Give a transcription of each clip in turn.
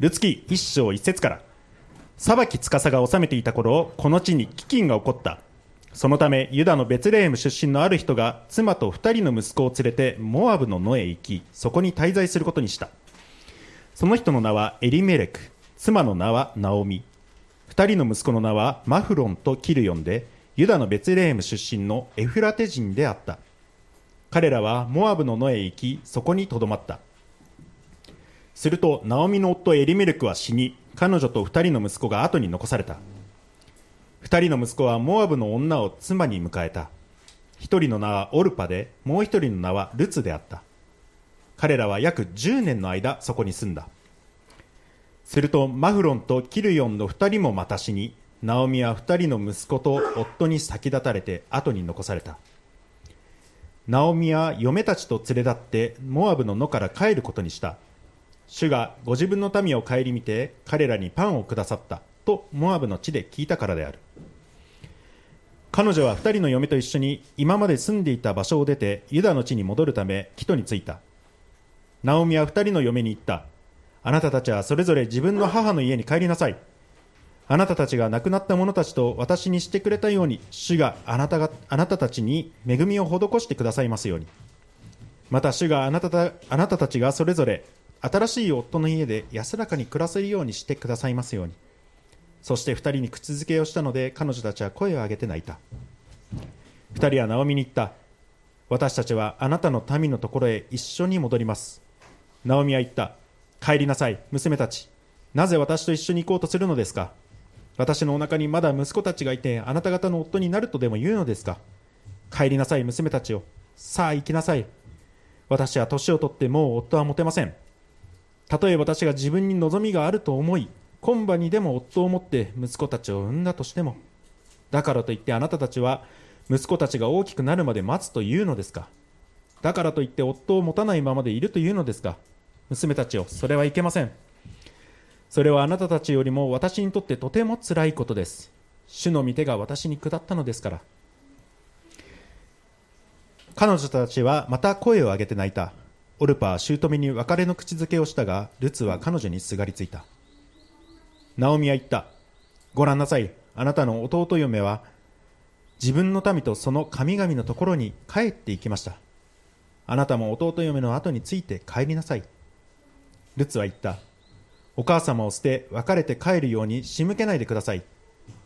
ルツキ一章一節から。裁き司が治めていた頃この地に飢饉が起こった。そのためユダのベツレーム出身のある人が妻と二人の息子を連れてモアブの野へ行きそこに滞在することにした。その人の名はエリメレク妻の名はナオミ。二人の息子の名はマフロンとキルヨンでユダのベツレーム出身のエフラテ人であった。彼らはモアブの野へ行きそこにとどまった。するとナオミの夫エリメレクは死に彼女と二人の息子が後に残された。二人の息子はモアブの女を妻に迎えた。一人の名はオルパでもう一人の名はルツであった。彼らは約10年の間そこに住んだ。するとマフロンとキルヨンの二人もまた死にナオミは二人の息子と夫に先立たれて後に残された。ナオミは嫁たちと連れ立ってモアブの野から帰ることにした。主がご自分の民を顧みて彼らにパンをくださったとモアブの地で聞いたからである。彼女は二人の嫁と一緒に今まで住んでいた場所を出てユダの地に戻るため帰途に着いた。ナオミは二人の嫁に言った。あなたたちはそれぞれ自分の母の家に帰りなさい。あなたたちが亡くなった者たちと私にしてくれたように主があなたがあなたたちに恵みを施してくださいますように。また主があなたたあなたたちがそれぞれ新しい夫の家で安らかに暮らせるようにしてくださいますように。そして二人に口づけをしたので彼女たちは声を上げて泣いた。二人はナオミに言った。私たちはあなたの民のところへ一緒に戻ります。ナオミは言った。帰りなさい娘たち。なぜ私と一緒に行こうとするのですか？私のお腹にまだ息子たちがいてあなた方の夫になるとでも言うのですか？帰りなさい娘たちよさあ行きなさい。私は年を取ってもう夫は持てません。たとえ私が自分に望みがあると思い今晩にでも夫を持って息子たちを産んだとしてもだからといってあなたたちは息子たちが大きくなるまで待つというのですか。だからといって夫を持たないままでいるというのですか。娘たちよそれはいけません。それはあなたたちよりも私にとってとても辛いことです。主の御手が私に下ったのですから。彼女たちはまた声を上げて泣いた。オルパは姑に別れの口づけをしたがルツは彼女にすがりついた。ナオミは言った。ご覧なさい。あなたの弟嫁は自分の民とその神々のところに帰っていきました。あなたも弟嫁の後について帰りなさい。ルツは言った。お母様を捨て別れて帰るように仕向けないでください。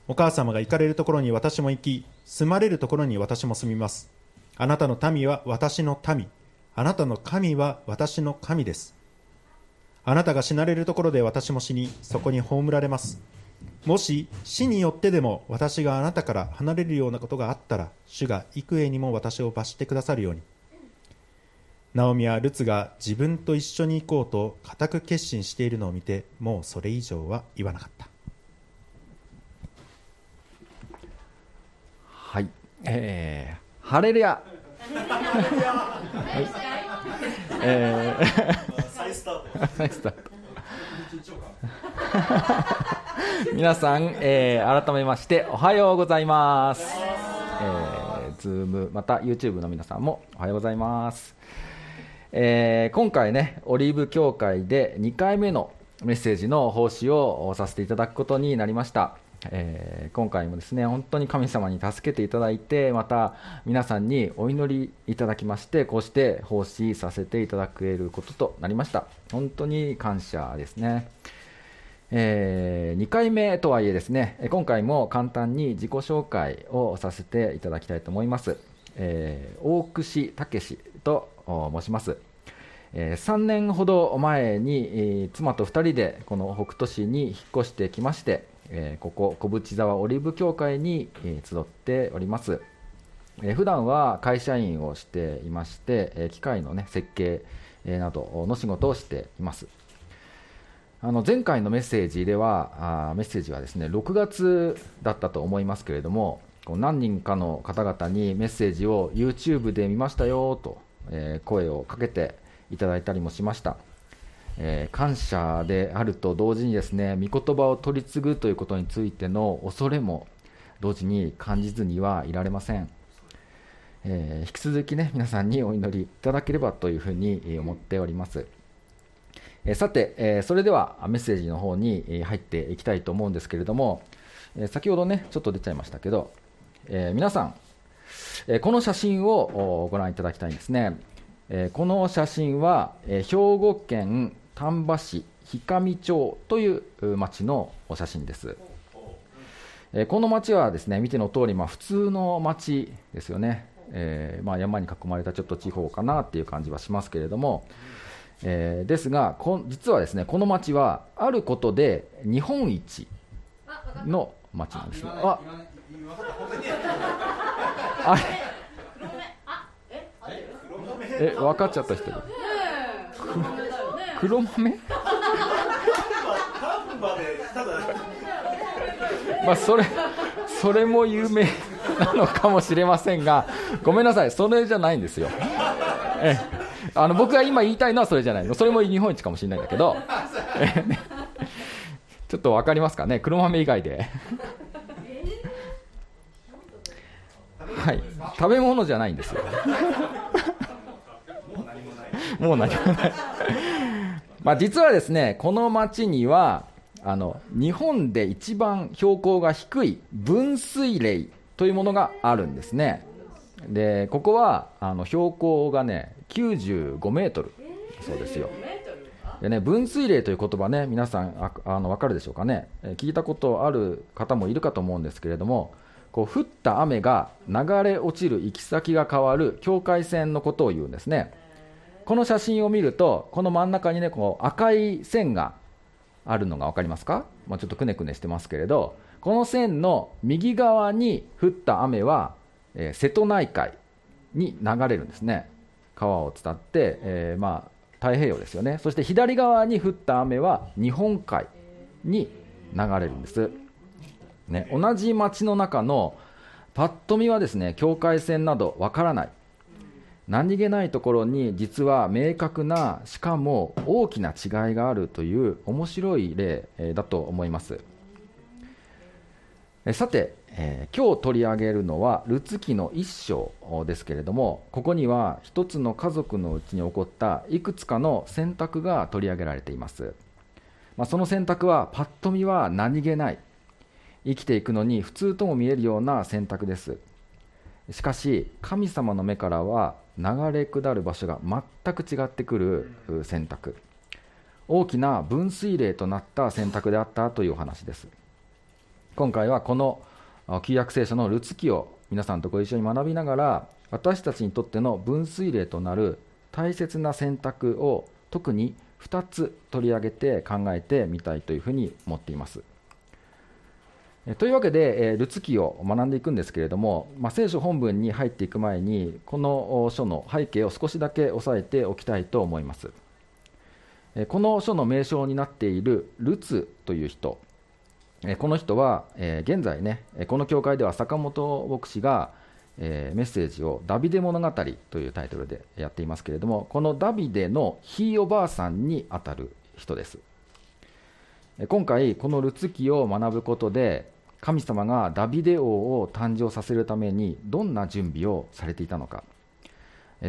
お母様が行かれるところに私も行き住まれるところに私も住みます。あなたの民は私の民。あなたの神は私の神です。あなたが死なれるところで私も死にそこに葬られます。もし死によってでも私があなたから離れるようなことがあったら主が幾重にも私を罰してくださるように。ナオミはルツが自分と一緒に行こうと固く決心しているのを見てもうそれ以上は言わなかった。はい。えー、ハレルヤ。えー、再スタート再スタート皆さん、えー、改めましておはようございます、えー、ズームまた YouTube の皆さんもおはようございますえー、今回ね、オリーブ協会で2回目のメッセージの奉仕をさせていただくことになりました。えー、今回もですね、本当に神様に助けていただいて、また皆さんにお祈りいただきまして、こうして奉仕させていただけることとなりました。本当に感謝ですね。えー、2回目とはいえですね、今回も簡単に自己紹介をさせていただきたいと思います。えー、大串武と申します。え3年ほど前に、妻と2人でこの北斗市に引っ越してきまして、えここ小淵沢オリーブ協会に、え集っております。え普段は会社員をしていまして、え機械の、ね、設計、えなどの仕事をしています。あの前回のメッセージではあメッセージはですね6月だったと思いますけれども何人かの方々にメッセージを YouTube で見ましたよとえ、声をかけていただいたりもしました。えー、感謝であると同時にですね御言葉を取り継ぐということについての恐れも同時に感じずにはいられません、えー、引き続きね皆さんにお祈りいただければというふうに思っております、えーさて、えそれではメッセージの方に入っていきたいと思うんですけれども、え先ほどね、ちょっと出ちゃいましたけど、え皆さん、えこの写真をご覧いただきたいんですね。この写真は、兵庫県丹波市氷上町というう町のお写真です。えーこの町はですね見ての通り、まあ、普通の町ですよね、えーまあ、山に囲まれたちょっと地方かなっていう感じはしますけれども、えーですがこん実はですねこの町はあることで日本一の町なんですああ。れ？え？分かっちゃった人黒豆？まあそれそれも有名なのかもしれませんがごめんなさいそれじゃないんですよ。えあの僕が今言いたいのはそれじゃない。のそれも日本一かもしれないんだけど。ちょっと分かりますかね？黒豆以外で。はい。食べ物じゃないんですよ。もう何もないまあ実はですねこの町にはあの日本で一番標高が低い分水嶺というものがあるんですね。でここはあの標高がね95メートル。そうですよ。でね分水嶺という言葉ね皆さんああの分かるでしょうかね。え聞いたことある方もいるかと思うんですけれどもこう降った雨が流れ落ちる行き先が変わる境界線のことを言うんですね。この写真を見るとこの真ん中にねこう赤い線があるのが分かりますか、まあ、ちょっとくねくねしてますけれどこの線の右側に降った雨は、えー瀬戸内海に流れるんですね。川を伝って、えーまあ、太平洋ですよね。そして左側に降った雨は日本海に流れるんです、ね、同じ町の中のパッと見はですね境界線などわからない。何気ないところに実は明確なしかも大きな違いがあるという面白い例だと思います。さて、え今日取り上げるのはルツ記の一章ですけれどもここには一つの家族のうちに起こったいくつかの選択が取り上げられています、まあ、その選択はパッと見は何気ない。生きていくのに普通とも見えるような選択です。しかし神様の目からは流れ下る場所が全く違ってくるう選択。大きな分水嶺となった選択であったというお話です。今回はこのあ旧約聖書のルツ記を皆さんとご一緒に学びながら私たちにとっての分水嶺となる大切な選択を特に2つ取り上げて考えてみたいというふうに思っています。えというわけで、えルツ記を学んでいくんですけれども、まあ、聖書本文に入っていく前にこの書の背景を少しだけ押さえておきたいと思います。えこの書の名称になっているルツという人。えこの人は、え現在ねこの教会では坂本牧師が、えメッセージを「ダビデ物語」というタイトルでやっていますけれどもこのダビデのひいおばあさんにあたる人です。今回このルツ記を学ぶことで神様がダビデ王を誕生させるためにどんな準備をされていたのか。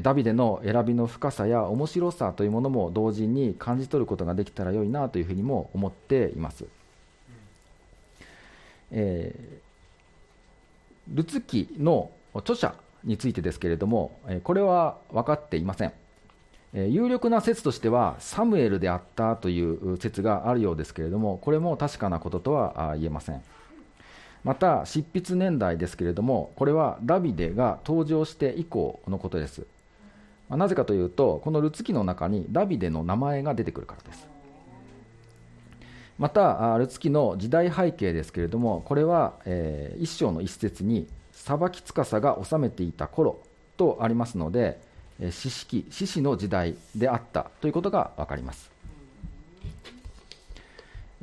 ダビデの選びの深さや面白さというものも同時に感じ取ることができたら良いなというふうにも思っています。えールツ記の著者についてですけれども、これは分かっていません、有力な説としてはサムエルであったという説があるようですけれどもこれも確かなこととは言えません。また執筆年代ですけれどもこれはダビデが登場して以降のことです。まあなぜかというとこのルツ記の中にダビデの名前が出てくるからです。またルツ記の時代背景ですけれどもこれは、えー一章の一節に裁き司が治めていた頃とありますので四式獅子の時代であったということが分かります。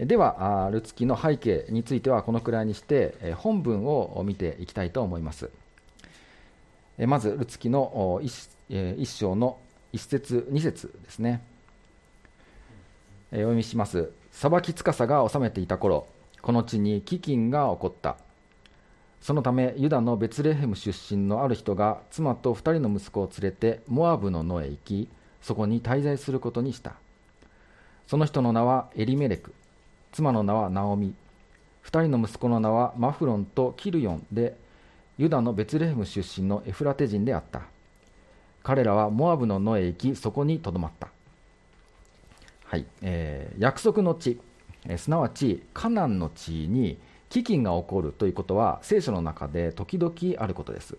ではルツ記の背景についてはこのくらいにして本文を見ていきたいと思います。まずルツ記の一章の一節二節ですね。お読みします。裁き司が治めていた頃この地に飢饉が起こった。そのためユダのベツレヘム出身のある人が妻と二人の息子を連れてモアブの野へ行きそこに滞在することにした。その人の名はエリメレク。妻の名はナオミ。2人の息子の名はマフロンとキルヨンでユダのベツレヘム出身のエフラテ人であった。彼らはモアブの野へ行きそこにとどまった、はい。えー、約束の地、えー、すなわちカナンの地に飢饉が起こるということは聖書の中で時々あることです、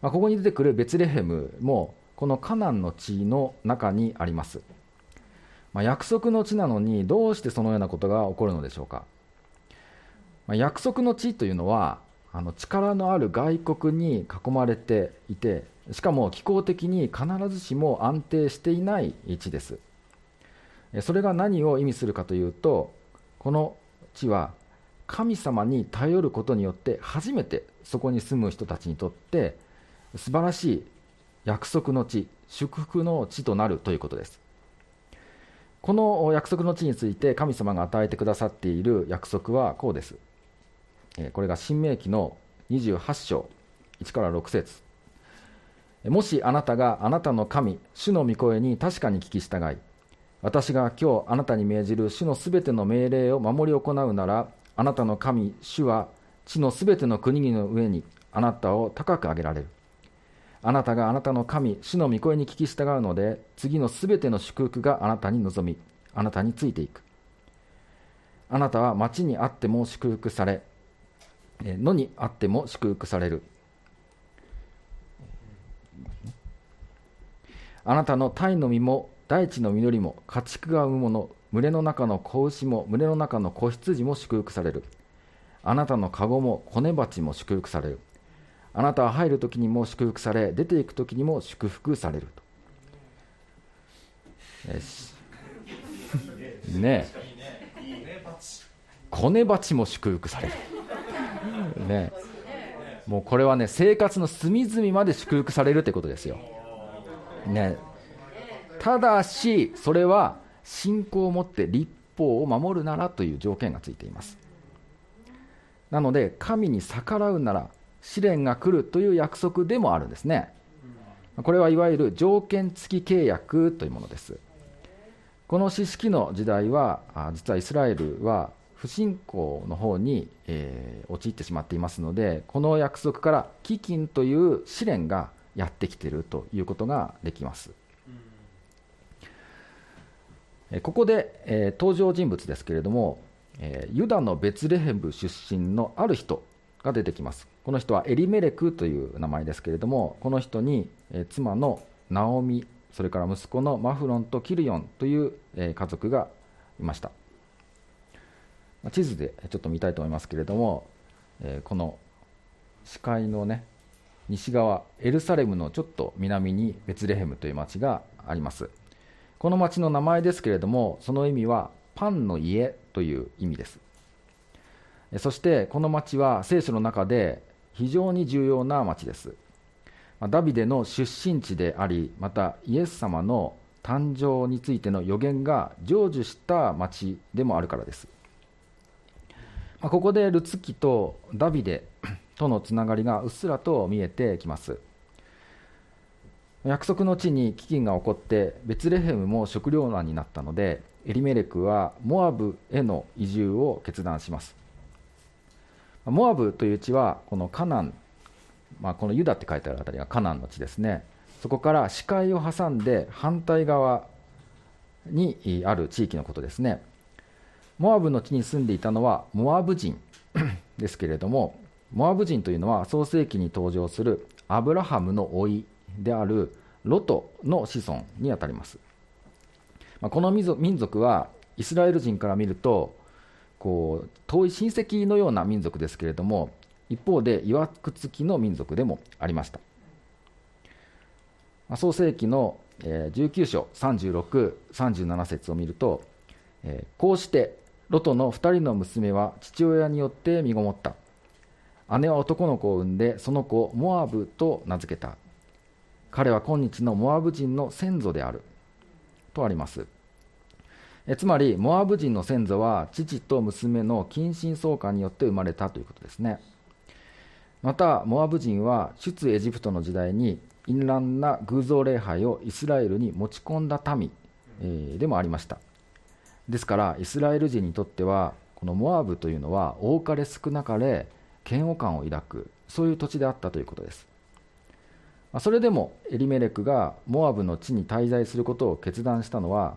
まあ、ここに出てくるベツレヘムもこのカナンの地の中にあります、まあ、約束の地なのにどうしてそのようなことが起こるのでしょうか、まあ、約束の地というのはあの力のある外国に囲まれていてしかも気候的に必ずしも安定していない地です。それが何を意味するかというとこの地は神様に頼ることによって初めてそこに住む人たちにとって素晴らしい約束の地祝福の地となるということです。この約束の地について神様が与えてくださっている約束はこうですこれが新明記の28章1から6節もしあなたがあなたの神、主の御声に確かに聞き従い、私が今日あなたに命じる主のすべての命令を守り行うなら、あなたの神、主は地のすべての国々の上にあなたを高く上げられる。あなたがあなたの神、主の御声に聞き従うので、次のすべての祝福があなたに望み、あなたについていく。あなたは町にあっても祝福され、野にあっても祝福される。あなたの鯛の実も大地の実りも家畜が産むもの群れの中の子牛も群れの中の子羊も祝福されるあなたの籠も子根鉢も祝福されるあなたは入る時にも祝福され出ていく時にも祝福されると。よしねえ。子根鉢も祝福される。ねもうこれはね生活の隅々まで祝福されるってことですよ。ね、ただし、それは信仰を持って立法を守るならという条件がついています。なので、神に逆らうなら試練が来るという約束でもあるんですね。これはいわゆる条件付き契約というものです。この四式の時代は、実はイスラエルは不信仰の方に、えー、陥ってしまっていますので、この約束から飢饉という試練がやってきているということができます。ここで、えー、登場人物ですけれども、えー、ユダのベツレヘム出身のある人が出てきます。この人はエリメレクという名前ですけれども、この人に、妻のナオミ、それから息子のマフロンとキルヨンという、家族がいました。地図でちょっと見たいと思いますけれども、この視界のね、西側エルサレムのちょっと南にベツレヘムという町がありますこの町の名前ですけれどもその意味はパンの家という意味ですそしてこの町は聖書の中で非常に重要な町です。ダビデの出身地でありまたイエス様の誕生についての予言が成就した町でもあるからです。ここでルツキとダビデ とのつながりがうっすらと見えてきます。約束の地に飢饉が起こってベツレヘムも食糧難になったのでエリメレクはモアブへの移住を決断します。モアブという地はこのカナン、まあ、このユダって書いてあるあたりがカナンの地ですね。そこから視界を挟んで反対側にある地域のことですね。モアブの地に住んでいたのはモアブ人 ですけれどもモアブ人というのは創世記に登場するアブラハムの甥であるロトの子孫にあたります、まあ、この民族はイスラエル人から見るとこう遠い親戚のような民族ですけれども一方でいわくつきの民族でもありました、まあ、創世記の19章36、37節を見ると、こうしてロトの2人の娘は父親によって身ごもった。姉は男の子を産んでその子をモアブと名付けた。彼は今日のモアブ人の先祖である。とあります。えつまりモアブ人の先祖は父と娘の近親相関によって生まれたということですね。またモアブ人は出エジプトの時代に淫乱な偶像礼拝をイスラエルに持ち込んだ民、えー、でもありました。ですからイスラエル人にとってはこのモアブというのは多かれ少なかれ嫌悪感を抱くそういう土地であったということです。それでもエリメレクがモアブの地に滞在することを決断したのは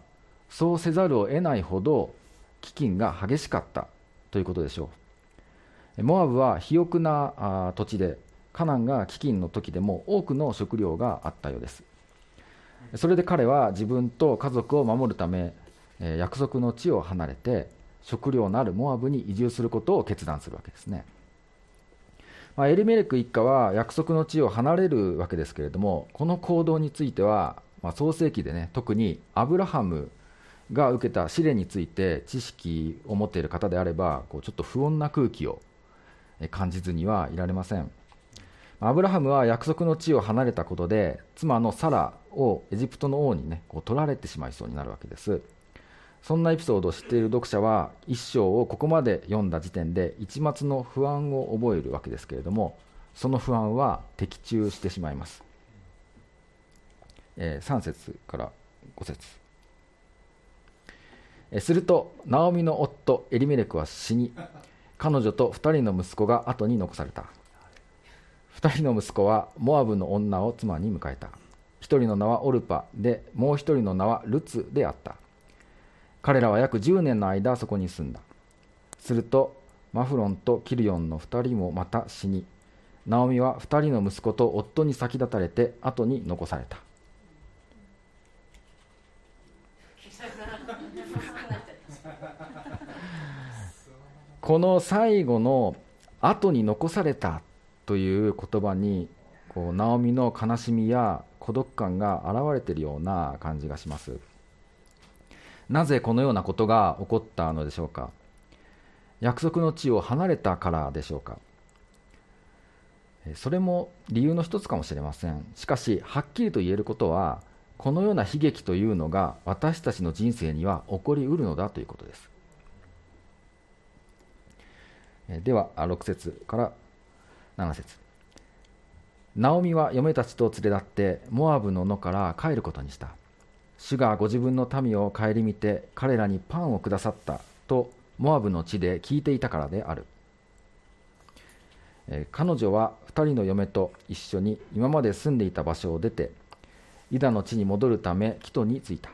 そうせざるを得ないほど飢饉が激しかったということでしょう。モアブは肥沃な土地でカナンが飢饉の時でも多くの食料があったようです。それで彼は自分と家族を守るため約束の地を離れて食料のあるモアブに移住することを決断するわけですね。まあ、エリメレク一家は約束の地を離れるわけですけれども、この行動については、まあ、創世記でね、特にアブラハムが受けた試練について知識を持っている方であれば、こうちょっと不穏な空気を感じずにはいられません。アブラハムは約束の地を離れたことで、妻のサラをエジプトの王にね、こう取られてしまいそうになるわけです。そんなエピソードを知っている読者は一章をここまで読んだ時点で一末の不安を覚えるわけですけれどもその不安は的中してしまいます、えー、3節から5節するとナオミの夫エリメレクは死に彼女と2人の息子が後に残された。2人の息子はモアブの女を妻に迎えた。1人の名はオルパでもう1人の名はルツであった。彼らは約10年の間そこに住んだ。するとマフロンとキルヨンの2人もまた死にナオミは2人の息子と夫に先立たれて後に残された。この最後の「後に残された」という言葉にこうナオミの悲しみや孤独感が現れているような感じがします。なぜこのようなことが起こったのでしょうか？約束の地を離れたからでしょうか？それも理由の一つかもしれません。しかしはっきりと言えることはこのような悲劇というのが私たちの人生には起こりうるのだということです。では6節から7節。ナオミは嫁たちと連れ立ってモアブの野から帰ることにした。主がご自分の民を顧みて彼らにパンをくださったとモアブの地で聞いていたからである、彼女は2人の嫁と一緒に今まで住んでいた場所を出てユダの地に戻るためキトに着いた。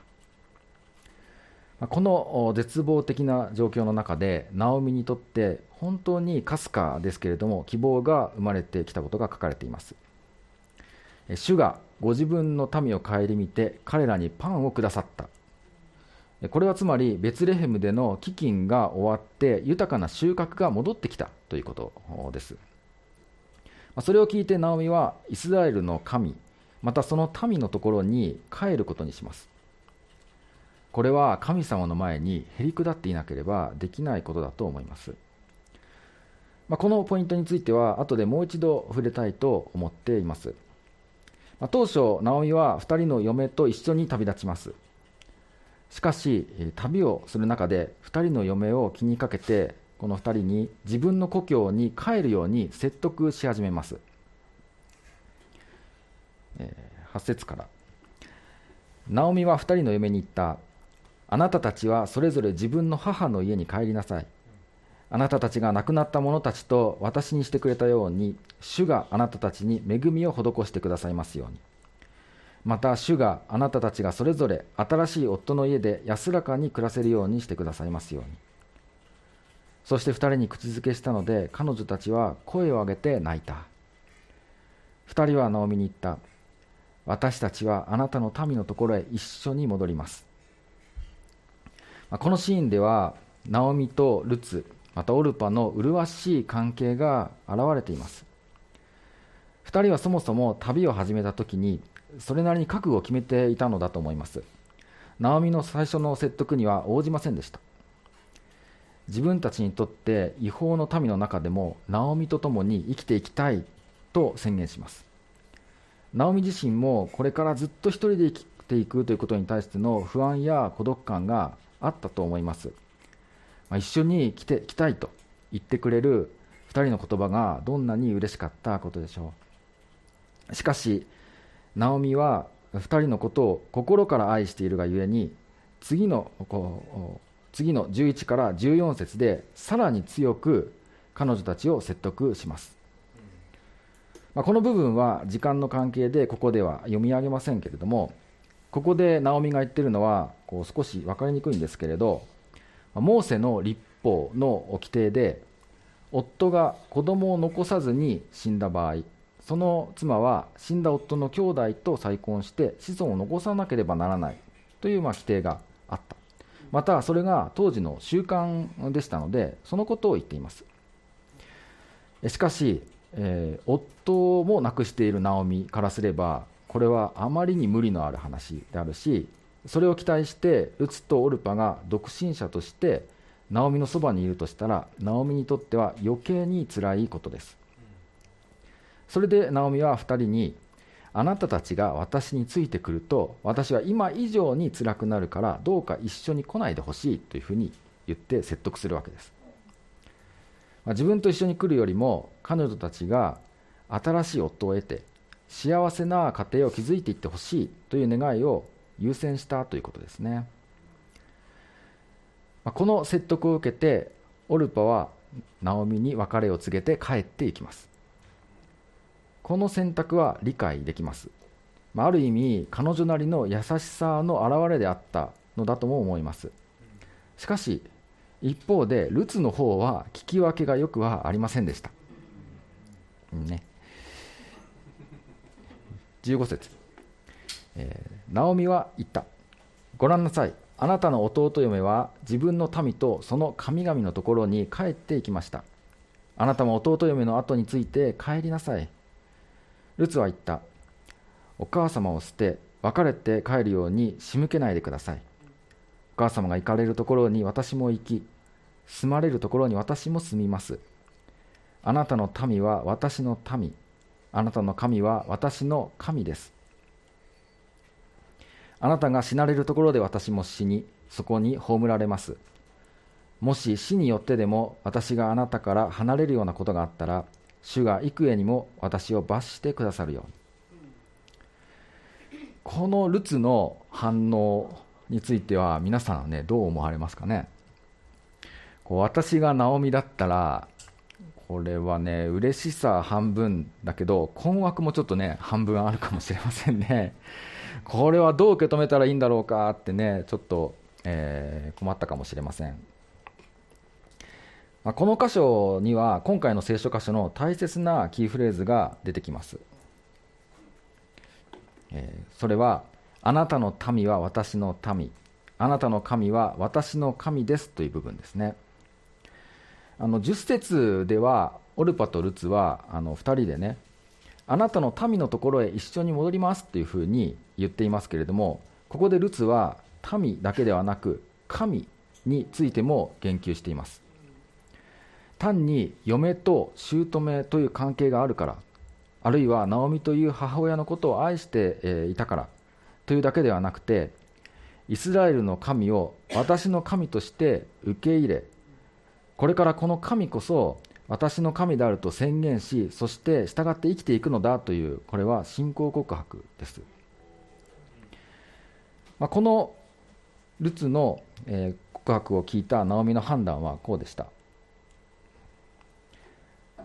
この絶望的な状況の中でナオミにとって本当にかすかですけれども希望が生まれてきたことが書かれています。主がご自分の民を顧みて彼らにパンをくださった。これはつまりベツレヘムでの飢饉が終わって豊かな収穫が戻ってきたということです。それを聞いてナオミはイスラエルの神またその民のところに帰ることにします。これは神様の前にへり下っていなければできないことだと思います、まあ、このポイントについては後でもう一度触れたいと思っていますまあ、当初、ナオミは2人の嫁と一緒に旅立ちます。しかし、旅をする中で2人の嫁を気にかけて、この2人に自分の故郷に帰るように説得し始めます。えー、8節から。ナオミは2人の嫁に言った。あなたたちはそれぞれ自分の母の家に帰りなさい。あなたたちが亡くなった者たちと私にしてくれたように、主があなたたちに恵みを施してくださいますように。また、主があなたたちがそれぞれ新しい夫の家で安らかに暮らせるようにしてくださいますように。そして2人に口づけしたので、彼女たちは声を上げて泣いた。2人はナオミに言った。私たちはあなたの民のところへ一緒に戻ります。このシーンでは、ナオミとルツ、またオルパの麗しい関係が現れています。2人はそもそも旅を始めた時にそれなりに覚悟を決めていたのだと思います。ナオミの最初の説得には応じませんでした。自分たちにとって違法の民の中でもナオミと共に生きていきたいと宣言します。ナオミ自身もこれからずっと一人で生きていくということに対しての不安や孤独感があったと思います。まあ、一緒に来て来たいと言ってくれる2人の言葉がどんなに嬉しかったことでしょう。しかしナオミは2人のことを心から愛しているがゆえに次のこ次の11から14節でさらに強く彼女たちを説得します、まあ、この部分は時間の関係でここでは読み上げませんけれどもここでナオミが言ってるのはこう少し分かりにくいんですけれどモーセの立法の規定で夫が子供を残さずに死んだ場合その妻は死んだ夫の兄弟と再婚して子孫を残さなければならないというまあ規定があった。またそれが当時の習慣でしたのでそのことを言っています。しかし、えー、夫も亡くしているナオミからすればこれはあまりに無理のある話であるしそれを期待してルツとオルパが独身者としてナオミのそばにいるとしたらナオミにとっては余計につらいことです。それでナオミは2人にあなたたちが私についてくると私は今以上に辛くなるからどうか一緒に来ないでほしいというふうに言って説得するわけです、まあ、自分と一緒に来るよりも彼女たちが新しい夫を得て幸せな家庭を築いていってほしいという願いを優先したということですね、この説得を受けてオルパはナオミに別れを告げて帰っていきます。この選択は理解できます、あ、ある意味彼女なりの優しさの表れであったのだとも思います。しかし一方でルツの方は聞き分けがよくはありませんでした、ね、15節、え、ナオミは言ったご覧なさいあなたの弟嫁は自分の民とその神々のところに帰っていきましたあなたも弟嫁の後について帰りなさいルツは言った。お母様を捨て、別れて帰るように仕向けないでください。お母様が行かれるところに私も行き、住まれるところに私も住みます。あなたの民は私の民、あなたの神は私の神です。あなたが死なれるところで私も死に、そこに葬られます。もし死によってでも私があなたから離れるようなことがあったら、主が幾重にも私を罰してくださるように。このルツの反応については皆さんはねどう思われますかね？こう私がナオミだったらこれはね嬉しさ半分だけど困惑もちょっとね半分あるかもしれませんね。これはどう受け止めたらいいんだろうかってねちょっと、えー、困ったかもしれません。まあ、この箇所には今回の聖書箇所の大切なキーフレーズが出てきます、えー、それはあなたの民は私の民。あなたの神は私の神ですという部分ですね。あの10節ではオルパとルツはあの2人でねあなたの民のところへ一緒に戻りますというふうに言っていますけれどもここでルツは民だけではなく神についても言及しています。単に嫁と姑という関係があるからあるいはナオミという母親のことを愛していたからというだけではなくてイスラエルの神を私の神として受け入れこれからこの神こそ私の神であると宣言しそして従って生きていくのだというこれは信仰告白です、まあ、このルツの、え告白を聞いたナオミの判断はこうでした。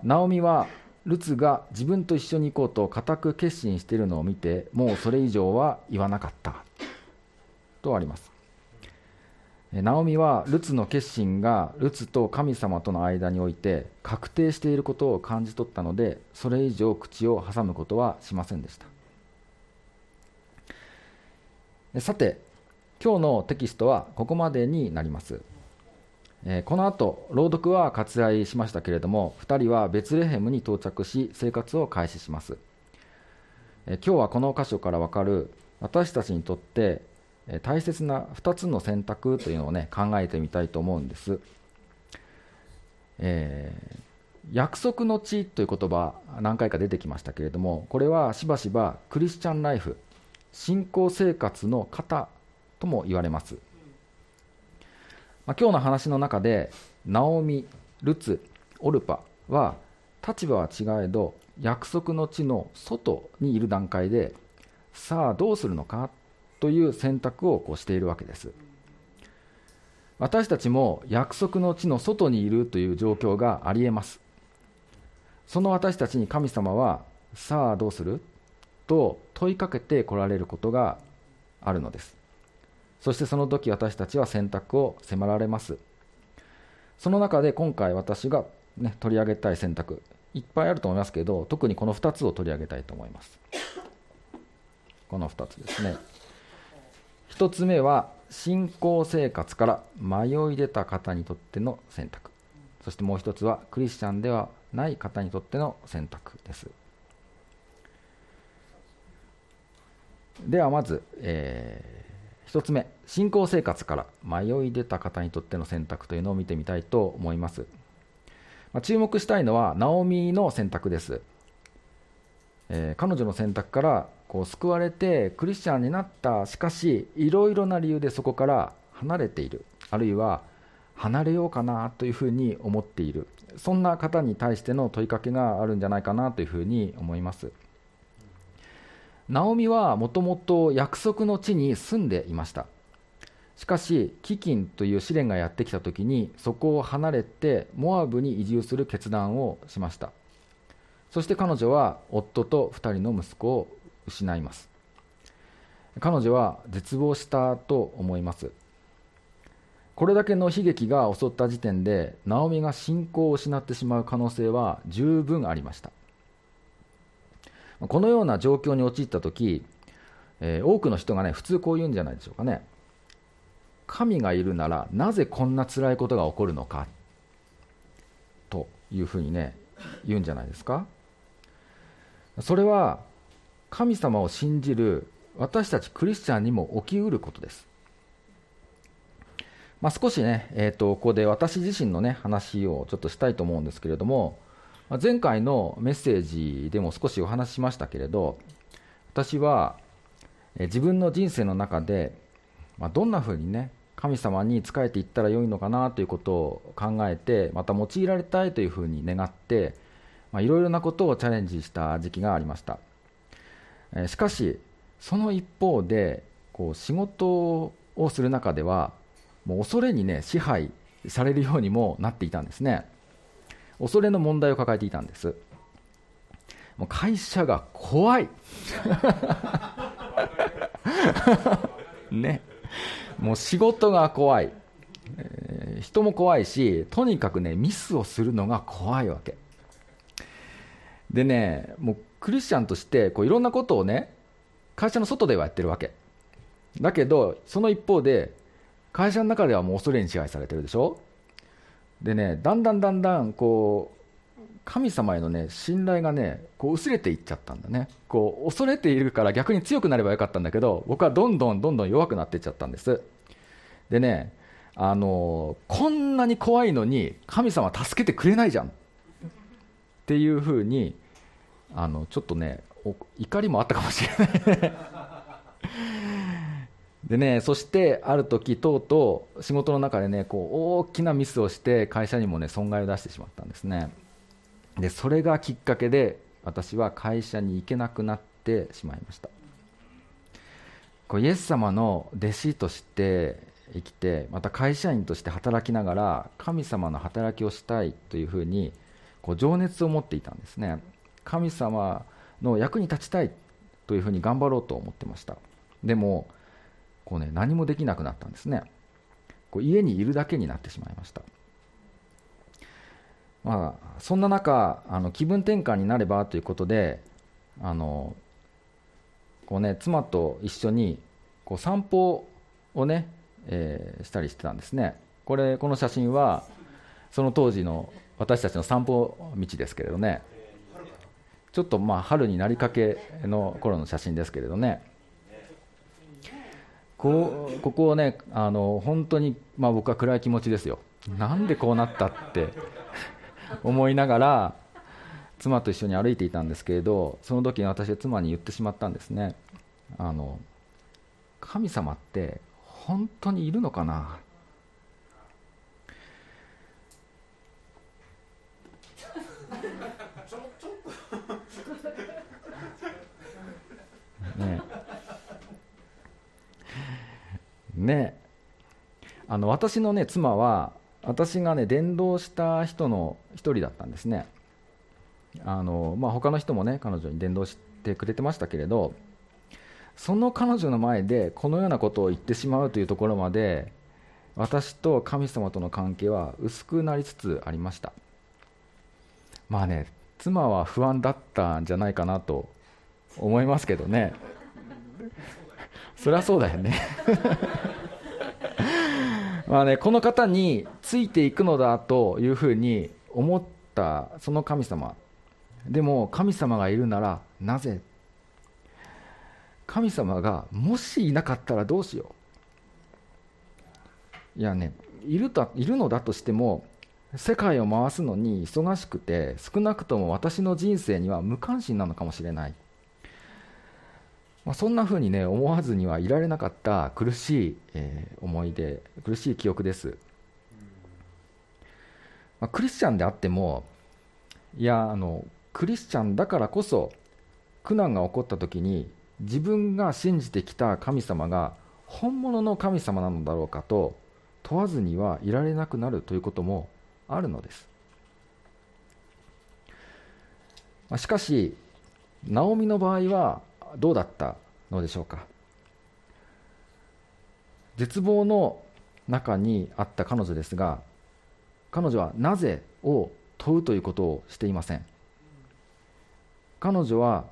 ナオミはルツが自分と一緒に行こうと固く決心しているのを見てもうそれ以上は言わなかった。とあります。ナオミはルツの決心がルツと神様との間において確定していることを感じ取ったのでそれ以上口を挟むことはしませんでした。さて今日のテキストはここまでになります。えこの後朗読は割愛しましたけれども2人はベツレヘムに到着し生活を開始します、え今日はこの箇所から分かる私たちにとって大切な2つの選択というのをね考えてみたいと思うんです、えー、約束の地という言葉何回か出てきましたけれどもこれはしばしばクリスチャンライフ信仰生活の型とも言われます。まあ、今日の話の中でナオミ、ルツ、オルパは立場は違えど約束の地の外にいる段階でさあどうするのかという選択をこうしているわけです。私たちも約束の地の外にいるという状況がありえます。その私たちに神様はさあどうする？と問いかけてこられることがあるのです。そしてその時私たちは選択を迫られます。その中で今回私が、ね、取り上げたい選択いっぱいあると思いますけど特にこの2つを取り上げたいと思います。この2つですね。1つ目は信仰生活から迷い出た方にとっての選択。そしてもう1つはクリスチャンではない方にとっての選択です。ではまず、えー、1つ目。信仰生活から迷い出た方にとっての選択というのを見てみたいと思います、まあ、注目したいのはナオミの選択です、えー、彼女の選択からこう救われてクリスチャンになったしかしいろいろな理由でそこから離れている。あるいは離れようかなというふうに思っている。そんな方に対しての問いかけがあるんじゃないかなというふうに思います。ナオミはもともと約束の地に住んでいました。しかし飢饉という試練がやってきた時にそこを離れてモアブに移住する決断をしました。そして彼女は夫と2人の息子を失います。彼女は絶望したと思います。これだけの悲劇が襲った時点でナオミが信仰を失ってしまう可能性は十分ありました。このような状況に陥った時、えー、多くの人がね普通こう言うんじゃないでしょうかね。神がいるならなぜこんな辛いことが起こるのかというふうにね言うんじゃないですか。それは神様を信じる私たちクリスチャンにも起きうることです。まあ、少しね、えーと、ここで私自身の、ね、話をちょっとしたいと思うんですけれども、ま、前回のメッセージでも少しお話ししましたけれど、私は、え自分の人生の中で、まあ、どんなふうにね、神様に仕えていったらよいのかなということを考えて、また用いられたいというふうに願って、いろいろなことをチャレンジした時期がありました。しかし、その一方でこう仕事をする中ではもう恐れに、ね、支配されるようにもなっていたんですね。恐れの問題を抱えていたんです。もう会社が怖い。ね。もう仕事が怖い、えー、人も怖いしとにかくねミスをするのが怖いわけ。でねもうクリスチャンとしてこういろんなことをね会社の外ではやってるわけ。だけどその一方で会社の中ではもう恐れに支配されてるでしょ。でねだんだんだんだんこう神様へのね信頼がねこう薄れていっちゃったんだね。こう恐れているから逆に強くなればよかったんだけど僕はどんどんどんどん弱くなっていっちゃったんです。でねあのこんなに怖いのに神様助けてくれないじゃん。っていうふうにあのちょっとね怒りもあったかもしれない。でねそしてある時とうとう仕事の中でねこう大きなミスをして会社にもね損害を出してしまったんですね。でそれがきっかけで私は会社に行けなくなってしまいました。こうイエス様の弟子として生きてまた会社員として働きながら神様の働きをしたいというふうにこう情熱を持っていたんですね。神様の役に立ちたいというふうに頑張ろうと思ってました。でもこう、ね、何もできなくなったんですね。こう家にいるだけになってしまいました。まあ、そんな中あの気分転換になればということであのこう、ね、妻と一緒にこう散歩をね、えー、したりしてたんですね。これこの写真はその当時の私たちの散歩道ですけれどね。ちょっとまあ春になりかけの頃の写真ですけれどね、こうここをね、あの本当に、まあ、僕は暗い気持ちですよ、なんでこうなったって 思いながら、妻と一緒に歩いていたんですけれど、その時に私は妻に言ってしまったんですね、あの神様って本当にいるのかなね。あの私の、ね、妻は私が、ね、伝道した人の一人だったんですね。あの、まあ、他の人も、ね、彼女に伝道してくれてましたけれどその彼女の前でこのようなことを言ってしまうというところまで私と神様との関係は薄くなりつつありました。まあね妻は不安だったんじゃないかなと思いますけどね。そりゃそうだよね。まあねこの方についていくのだというふうに思ったその神様。でも神様がいるならなぜ？神様がもしいなかったらどうしよう？いやねいるといるのだとしても世界を回すのに忙しくて少なくとも私の人生には無関心なのかもしれない、まあ、そんなふうにね思わずにはいられなかった苦しい、えー、思い出苦しい記憶です、まあ、クリスチャンであってもいやあのクリスチャンだからこそ苦難が起こった時に自分が信じてきた神様が本物の神様なのだろうかと問わずにはいられなくなるということもあるのです。しかしナオミの場合はどうだったのでしょうか？絶望の中にあった彼女ですが彼女はなぜを問うということをしていません。彼女は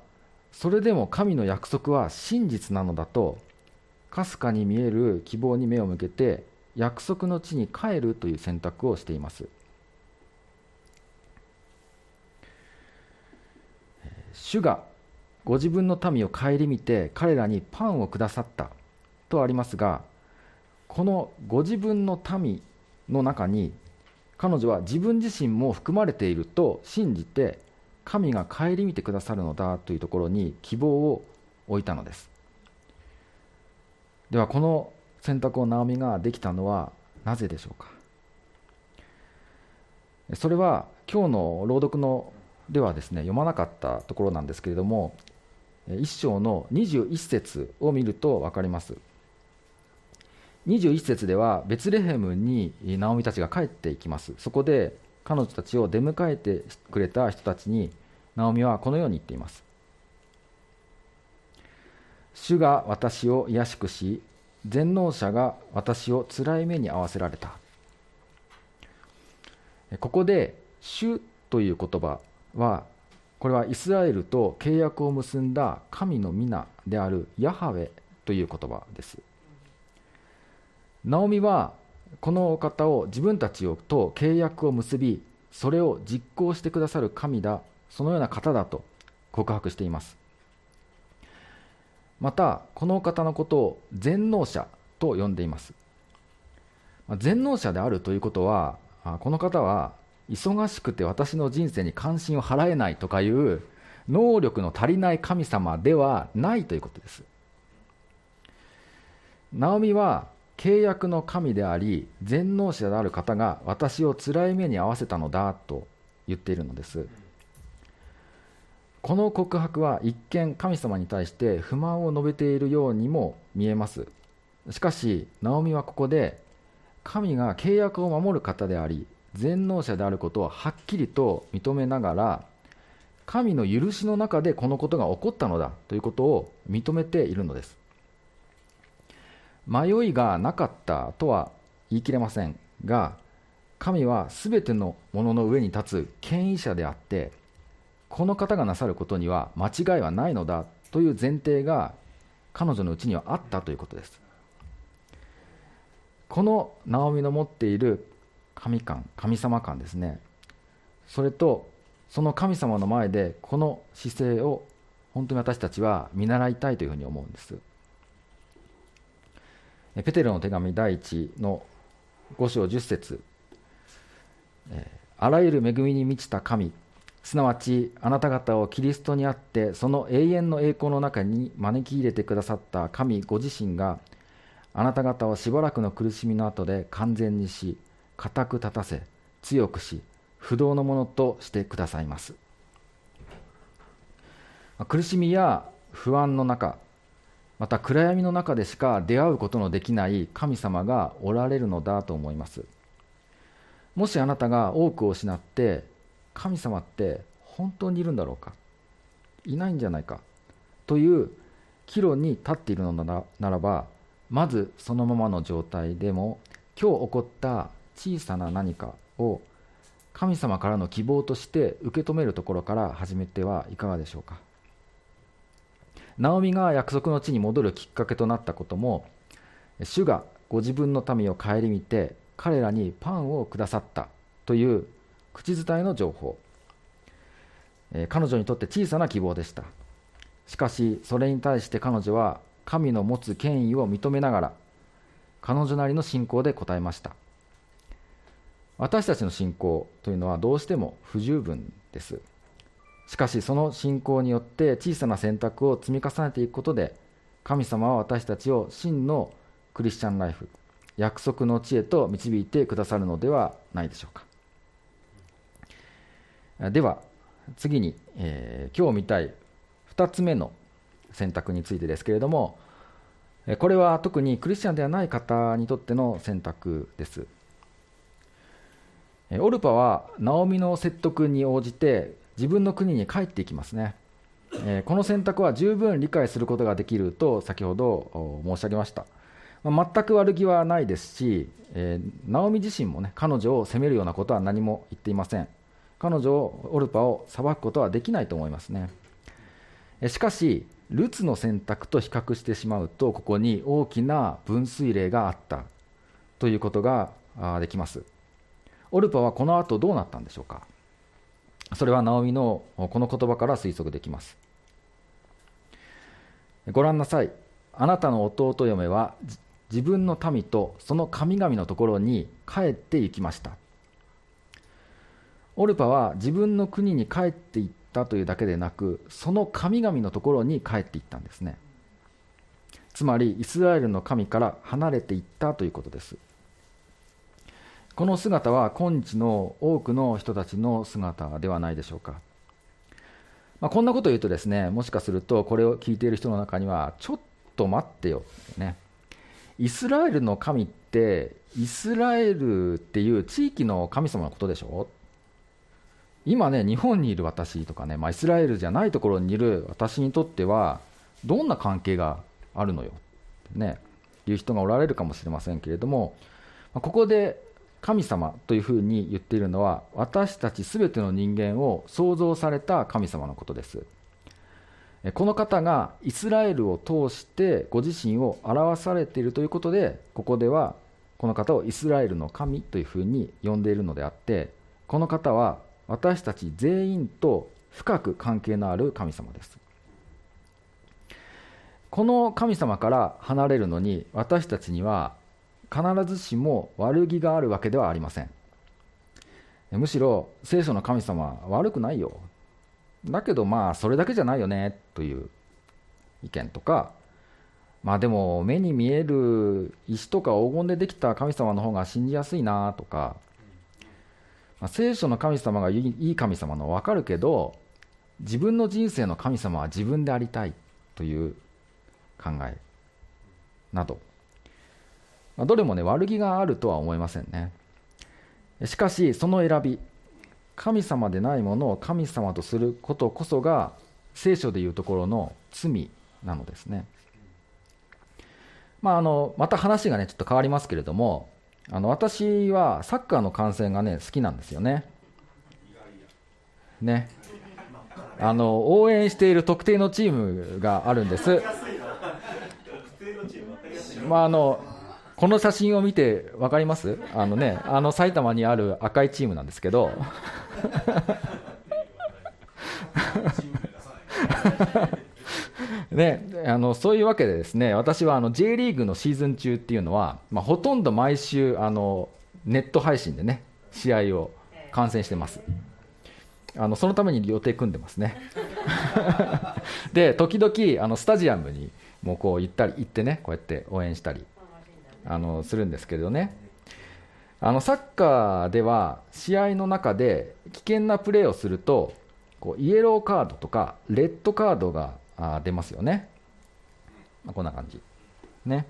それでも神の約束は真実なのだとかすかに見える希望に目を向けて約束の地に帰るという選択をしています。主がご自分の民を顧みて彼らにパンをくださった。とありますがこのご自分の民の中に彼女は自分自身も含まれていると信じて神が顧みてくださるのだというところに希望を置いたのです。ではこの選択をナオミができたのはなぜでしょうか？それは今日の朗読のではですね読まなかったところなんですけれども一章の21節を見ると分かります。21節ではベツレヘムにナオミたちが帰っていきます。そこで彼女たちを出迎えてくれた人たちにナオミはこのように言っています。主が私を卑しくし全能者が私をつらい目に遭わせられた。ここで「主」という言葉はこれはイスラエルと契約を結んだ神の皆であるヤハウェという言葉です。ナオミはこのお方を自分たちと契約を結びそれを実行してくださる神だそのような方だと告白しています。またこのお方のことを全能者と呼んでいます。全能者であるということはこの方は忙しくて私の人生に関心を払えないとかいう能力の足りない神様ではないということです。ナオミは契約の神であり全能者である方が私を辛い目に遭わせたのだと言っているのです。この告白は一見神様に対して不満を述べているようにも見えます。しかしナオミはここで神が契約を守る方であり全能者であることをはっきりと認めながら神の許しの中でこのことが起こったのだということを認めているのです。迷いがなかったとは言い切れませんが神は全てのものの上に立つ権威者であってこの方がなさることには間違いはないのだという前提が彼女のうちにはあったということです。このナオミの持っている神感神様感ですね。それとその神様の前でこの姿勢を本当に私たちは見習いたいというふうに思うんです。ペテロの手紙第1の5章10節。あらゆる恵みに満ちた神。すなわちあなた方をキリストにあってその永遠の栄光の中に招き入れてくださった神ご自身があなた方をしばらくの苦しみの後で完全にし固く立たせ強くし不動のものとしてくださいます。苦しみや不安の中また暗闇の中でしか出会うことのできない神様がおられるのだと思います。もしあなたが多くを失って神様って本当にいるんだろうかいないんじゃないかという岐路に立っているのならばまずそのままの状態でも今日起こった小さな何かを神様からの希望として受け止めるところから始めてはいかがでしょうか。ナオミが約束の地に戻るきっかけとなったことも主がご自分の民を顧みて彼らにパンをくださったという口伝えの情報。彼女にとって小さな希望でした。しかしそれに対して彼女は神の持つ権威を認めながら彼女なりの信仰で答えました。私たちの信仰というのはどうしても不十分です。しかしその信仰によって小さな選択を積み重ねていくことで神様は私たちを真のクリスチャンライフ約束の地へと導いてくださるのではないでしょうか。では次に、えー、今日見たい2つ目の選択についてですけれどもこれは特にクリスチャンではない方にとっての選択です。オルパはナオミの説得に応じて自分の国に帰っていきますね。えこの選択は十分理解することができると先ほど申し上げました。まあ全く悪気はないですし、えナオミ自身もね彼女を責めるようなことは何も言っていません。彼女をオルパを裁くことはできないと思いますね。しかしルツの選択と比較してしまうとここに大きな分水嶺があったということができます。オルパはこの後どうなったんでしょうか？それはナオミのこの言葉から推測できます。ご覧なさい。あなたの弟嫁は自分の民とその神々のところに帰って行きました。オルパは自分の国に帰っていったというだけでなくその神々のところに帰っていったんですね。つまりイスラエルの神から離れていったということです。この姿は今日の多くの人たちの姿ではないでしょうか、まあ、こんなことを言うとですねもしかするとこれを聞いている人の中にはちょっと待ってよ、ね、イスラエルの神ってイスラエルっていう地域の神様のことでしょ？今ね、日本にいる私とかね、まあ、イスラエルじゃないところにいる私にとっては、どんな関係があるのよ、ね、いう人がおられるかもしれませんけれども、ここで神様というふうに言っているのは、私たちすべての人間を創造された神様のことです。この方がイスラエルを通してご自身を表されているということで、ここではこの方をイスラエルの神というふうに呼んでいるのであって、この方は私たち全員と深く関係のある神様ですこの神様から離れるのに私たちには必ずしも悪気があるわけではありません。むしろ聖書の神様は悪くないよ。だけどまあそれだけじゃないよねという意見とか。まあでも目に見える石とか黄金でできた神様の方が信じやすいなとか。まあ、聖書の神様がいい神様の分かるけど自分の人生の神様は自分でありたいという考えなど、まあ、どれもね悪気があるとは思いませんねしかしその選び神様でないものを神様とすることこそが聖書でいうところの罪なのですね、まあ、あのまた話がねちょっと変わりますけれどもあの私はサッカーの観戦がね好きなんですよね。ね。あの応援している特定のチームがあるんです。まああのこの写真を見て分かります？あのねあの埼玉にある赤いチームなんですけど。ね、あのそういうわけでですね私はあの J リーグのシーズン中っていうのは、まあ、ほとんど毎週あのネット配信でね試合を観戦してます。あのそのために予定組んでますね。で時々あのスタジアムにもうこう行ったり行ってねこうやって応援したりあのするんですけどねあのサッカーでは試合の中で危険なプレーをするとこうイエローカードとかレッドカードが出ますよねま、こんな感じ。ね。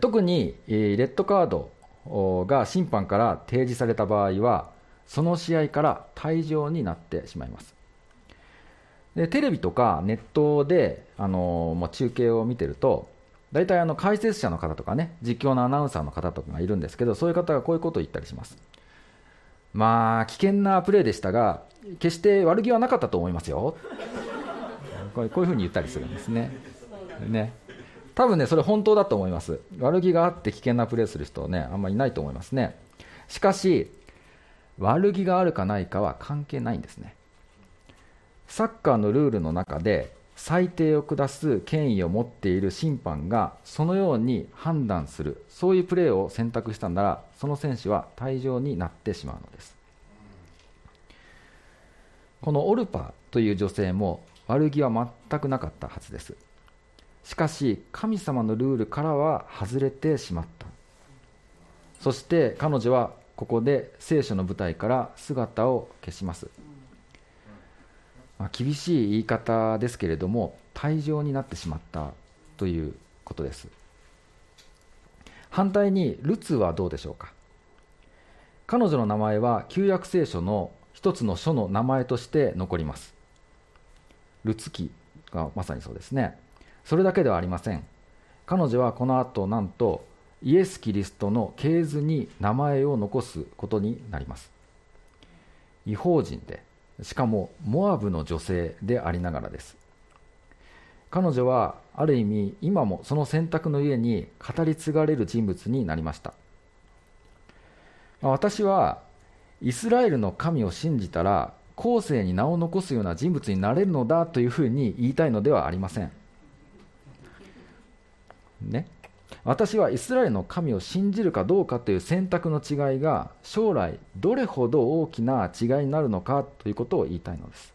特に、レッドカードが審判から提示された場合は、その試合から退場になってしまいます。でテレビとかネットで、あのまあ、中継を見てると、大体あの解説者の方とかね、実況のアナウンサーの方とかがいるんですけど、そういう方がこういうことを言ったりします。まあ、危険なプレーでしたが、決して悪気はなかったと思いますよ。こういうふうに言ったりするんですね。ね多分ね、それ本当だと思います。悪気があって危険なプレーする人ね、あんまりいないと思いますね。しかし、悪気があるかないかは関係ないんですね。サッカーのルールの中で、裁定を下す権威を持っている審判がそのように判断する、そういうプレーを選択したなら、その選手は退場になってしまうのです。このオルパという女性も悪気は全くなかったはずです。しかし神様のルールからは外れてしまったそして彼女はここで聖書の舞台から姿を消します、まあ、厳しい言い方ですけれども退場になってしまったということです。反対にルツはどうでしょうか？彼女の名前は旧約聖書の一つの書の名前として残ります。ルツ記がまさにそうですね。それだけではありません。彼女はこの後なんとイエス・キリストの系図に名前を残すことになります。違法人でしかもモアブの女性でありながらです。彼女はある意味今もその選択の家に語り継がれる人物になりました。私はイスラエルの神を信じたら後世に名を残すような人物になれるのだというふうに言いたいのではありません。ね、私はイスラエルの神を信じるかどうかという選択の違いが将来どれほど大きな違いになるのかということを言いたいのです。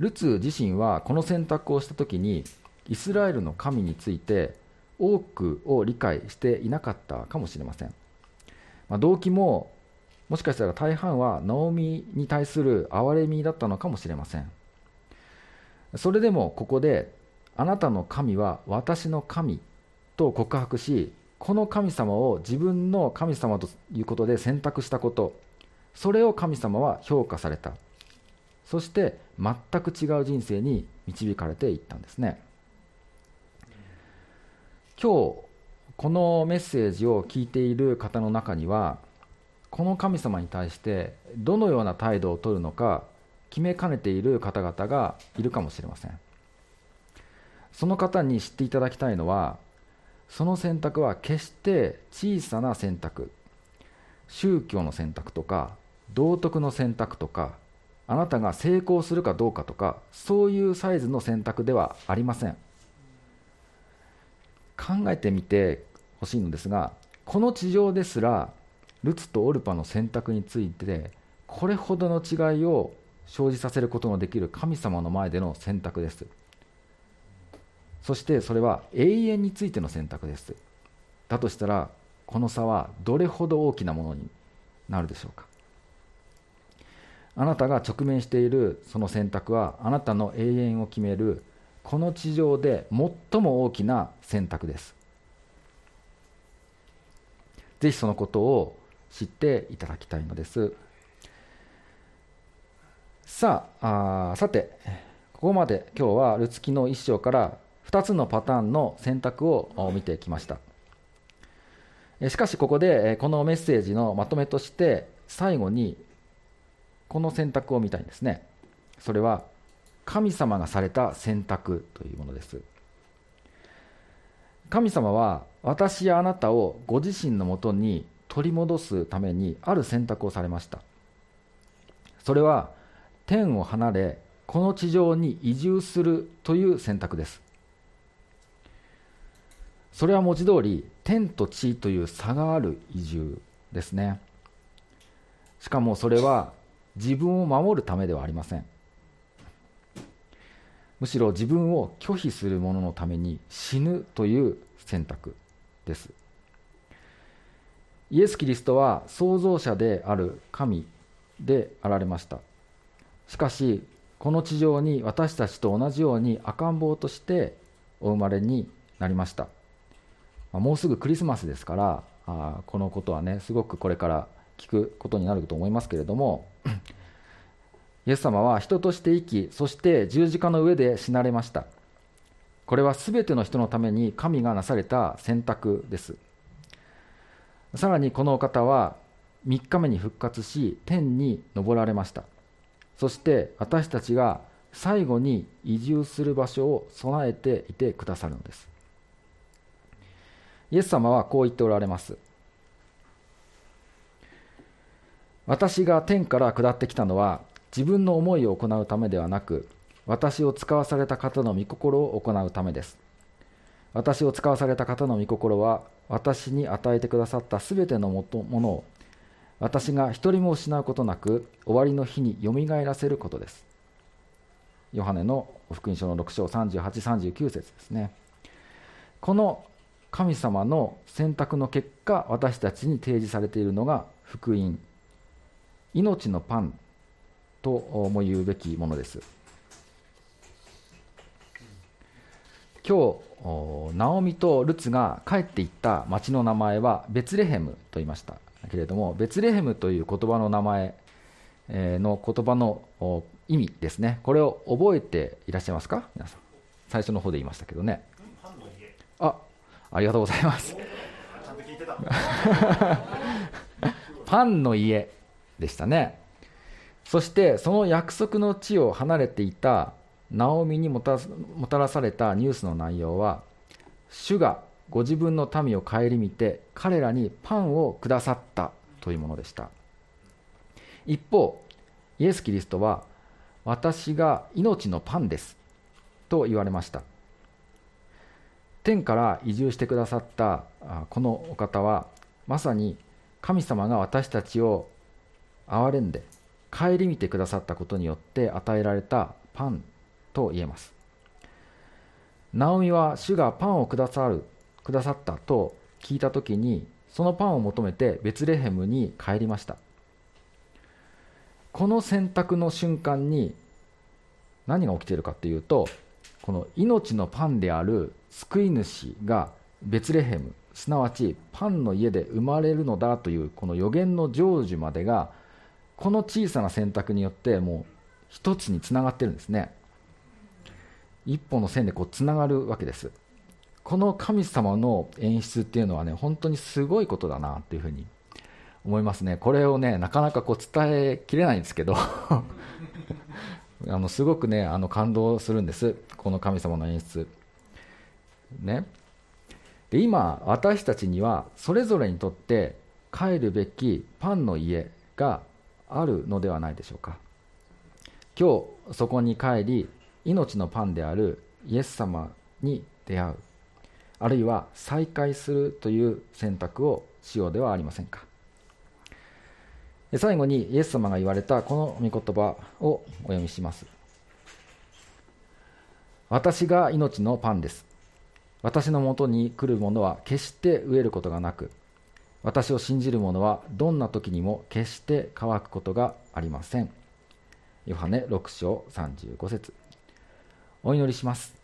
ルツ自身はこの選択をしたときにイスラエルの神について多くを理解していなかったかもしれません、まあ、動機ももしかしたら大半はナオミに対する憐れみだったのかもしれません。それでもここであなたの神は私の神と告白しこの神様を自分の神様ということで選択したことそれを神様は評価された。そして全く違う人生に導かれていったんですね。今日このメッセージを聞いている方の中にはこの神様に対してどのような態度をとるのか決めかねている方々がいるかもしれません。その方に知っていただきたいのはその選択は決して小さな選択。宗教の選択とか道徳の選択とかあなたが成功するかどうかとかそういうサイズの選択ではありません。考えてみてほしいのですがこの地上ですらルツとオルパの選択についてこれほどの違いを生じさせることのできる神様の前での選択です。そしてそれは永遠についての選択です。だとしたらこの差はどれほど大きなものになるでしょうか。あなたが直面しているその選択はあなたの永遠を決めるこの地上で最も大きな選択です。ぜひそのことを知っていただきたいのです。さああさてここまで今日はルツキの一章から2つのパターンの選択を見てきました。しかしここでこのメッセージのまとめとして最後にこの選択を見たいんですね。それは神様がされた選択というものです。神様は私やあなたをご自身のもとに取り戻すためにある選択をされました。それは天を離れこの地上に移住するという選択です。それは文字通り天と地という差がある移住ですね。しかもそれは自分を守るためではありません。むしろ自分を拒否する者のために死ぬという選択です。イエス・キリストは創造者である神であられました。しかしこの地上に私たちと同じように赤ん坊としてお生まれになりました、まあ、もうすぐクリスマスですからあこのことはねすごくこれから聞くことになると思いますけれども イエス様は人として生きそして十字架の上で死なれました。これは全ての人のために神がなされた選択です。さらにこのお方は3日目に復活し天に昇られました。そして私たちが最後に移住する場所を備えていてくださるのです。イエス様はこう言っておられます。私が天から下ってきたのは自分の思いを行うためではなく私を使わされた方の御心を行うためです。私を使わされた方の御心は私に与えてくださったすべてのものを私が一人も失うことなく終わりの日によみがえらせることです。ヨハネの福音書の6章38、39節ですね。この神様の選択の結果私たちに提示されているのが福音。命のパンとも言うべきものです。今日ナオミとルツが帰っていった町の名前はベツレヘムと言いましたけれどもベツレヘムという言葉の名前の言葉の意味ですね。これを覚えていらっしゃいますか？皆さん。最初の方で言いましたけどね。ありがとうございます。パンの家でしたね。そしてその約束の地を離れていたナオミにもたらされたニュースの内容は主がご自分の民を顧みて彼らにパンをくださったというものでした。一方イエス・キリストは私が命のパンですと言われました天から移住してくださったこのお方はまさに神様が私たちを憐れんで顧みてくださったことによって与えられたパンと言えます。ナオミは主がパンをくださるくださったと聞いた時にそのパンを求めてベツレヘムに帰りました。この選択の瞬間に何が起きているかというとこの命のパンである救い主がベツレヘムすなわちパンの家で生まれるのだというこの予言の成就までがこの小さな選択によってもう一つにつながってるんですね。一本の線でこうつながるわけです。この神様の演出っていうのはね本当にすごいことだなっていうふうに思いますね。これをねなかなかこう伝えきれないんですけど。あのすごくねあの感動するんです。この神様の演出。ね。で今私たちにはそれぞれにとって帰るべきパンの家があるのではないでしょうか。今日そこに帰り命のパンであるイエス様に出会う。あるいは再会するという選択をしようではありませんか。最後にイエス様が言われたこの御言葉をお読みします。私が命のパンです。私のもとに来る者は決して飢えることがなく私を信じる者はどんな時にも決して乾くことがありません。ヨハネ6章35節。お祈りします。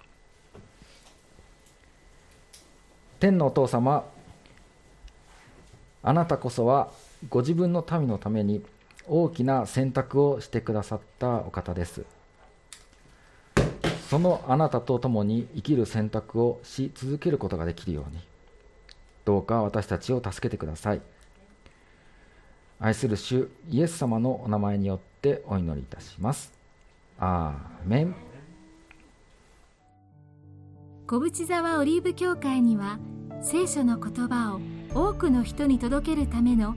天のお父様あなたこそはご自分の民のために大きな選択をしてくださったお方です。そのあなたと共に生きる選択をし続けることができるようにどうか私たちを助けてください。愛する主イエス様のお名前によってお祈りいたします。アーメン。小淵沢オリーブ教会には聖書の言葉を多くの人に届けるための